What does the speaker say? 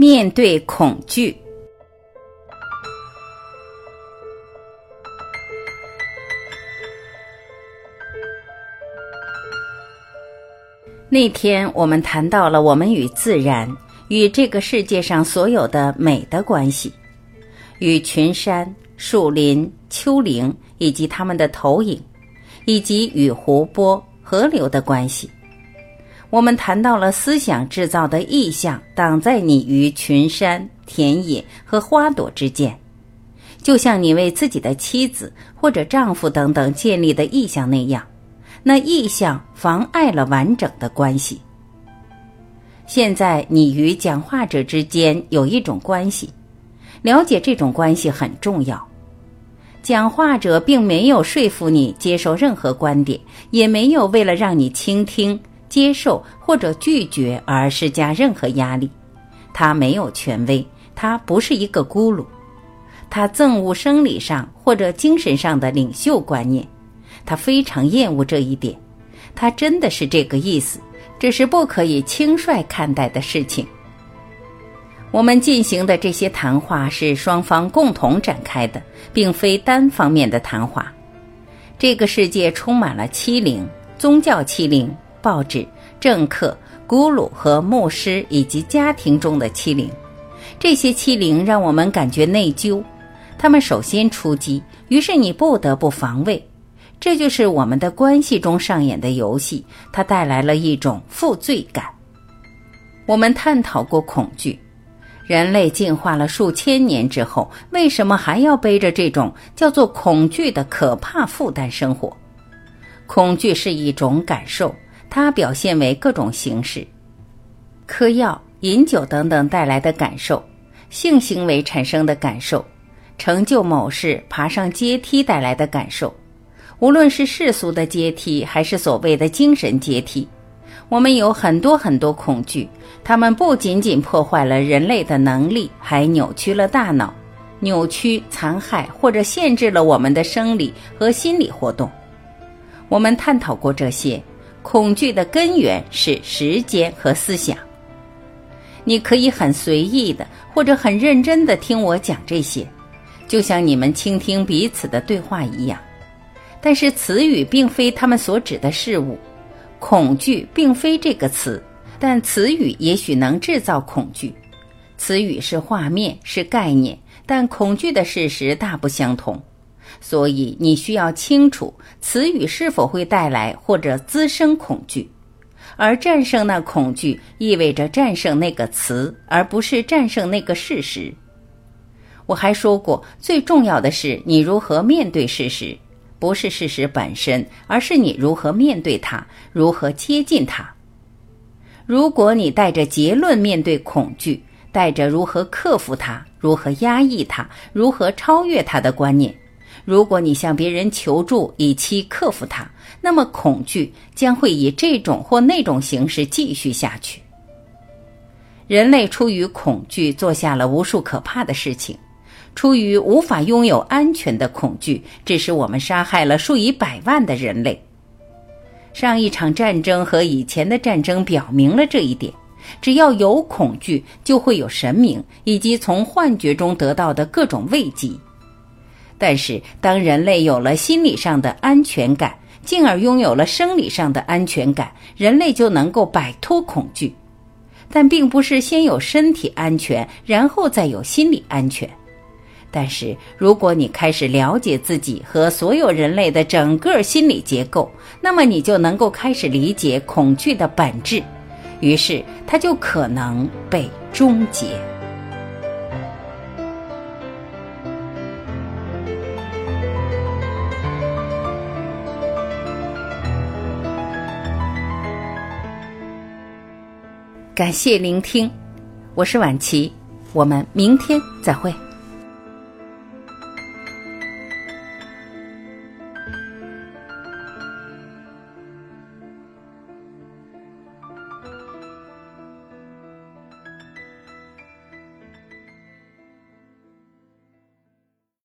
面对恐惧。那天我们谈到了我们与自然、与这个世界上所有的美的关系，与群山、树林、丘陵以及它们的投影，以及与湖泊、河流的关系。我们谈到了思想制造的意象挡在你与群山、田野和花朵之间，就像你为自己的妻子或者丈夫等等建立的意象那样。那意象妨碍了完整的关系。现在你与讲话者之间有一种关系，了解这种关系很重要。讲话者并没有说服你接受任何观点，也没有为了让你倾听、接受或者拒绝而施加任何压力。他没有权威，他不是一个咕噜，他憎恶生理上或者精神上的领袖观念。他非常厌恶这一点，他真的是这个意思，这是不可以轻率看待的事情。我们进行的这些谈话是双方共同展开的，并非单方面的谈话。这个世界充满了欺凌，宗教欺凌、报纸、政客、咕噜和牧师以及家庭中的欺凌。这些欺凌让我们感觉内疚，他们首先出击，于是你不得不防卫。这就是我们的关系中上演的游戏，它带来了一种负罪感。我们探讨过恐惧，人类进化了数千年之后，为什么还要背着这种叫做恐惧的可怕负担生活？恐惧是一种感受，它表现为各种形式：嗑药、饮酒等等带来的感受，性行为产生的感受，成就某事、爬上阶梯带来的感受。无论是世俗的阶梯，还是所谓的精神阶梯，我们有很多很多恐惧。它们不仅仅破坏了人类的能力，还扭曲了大脑，扭曲、残害或者限制了我们的生理和心理活动。我们探讨过这些恐惧的根源是时间和思想。你可以很随意的，或者很认真的听我讲这些，就像你们倾听彼此的对话一样。但是词语并非他们所指的事物，恐惧并非这个词，但词语也许能制造恐惧。词语是画面，是概念，但恐惧的事实大不相同。所以你需要清楚词语是否会带来或者滋生恐惧，而战胜那恐惧意味着战胜那个词，而不是战胜那个事实。我还说过，最重要的是你如何面对事实。不是事实本身，而是你如何面对它，如何接近它。如果你带着结论面对恐惧，带着如何克服它、如何压抑它、如何超越它的观念，如果你向别人求助以期克服它，那么恐惧将会以这种或那种形式继续下去。人类出于恐惧做下了无数可怕的事情。出于无法拥有安全的恐惧，致使我们杀害了数以百万的人类。上一场战争和以前的战争表明了这一点：只要有恐惧，就会有神明以及从幻觉中得到的各种慰藉。但是，当人类有了心理上的安全感，进而拥有了生理上的安全感，人类就能够摆脱恐惧。但并不是先有身体安全，然后再有心理安全。但是，如果你开始了解自己和所有人类的整个心理结构，那么你就能够开始理解恐惧的本质，于是它就可能被终结。感谢聆听，我是晚琪，我们明天再会。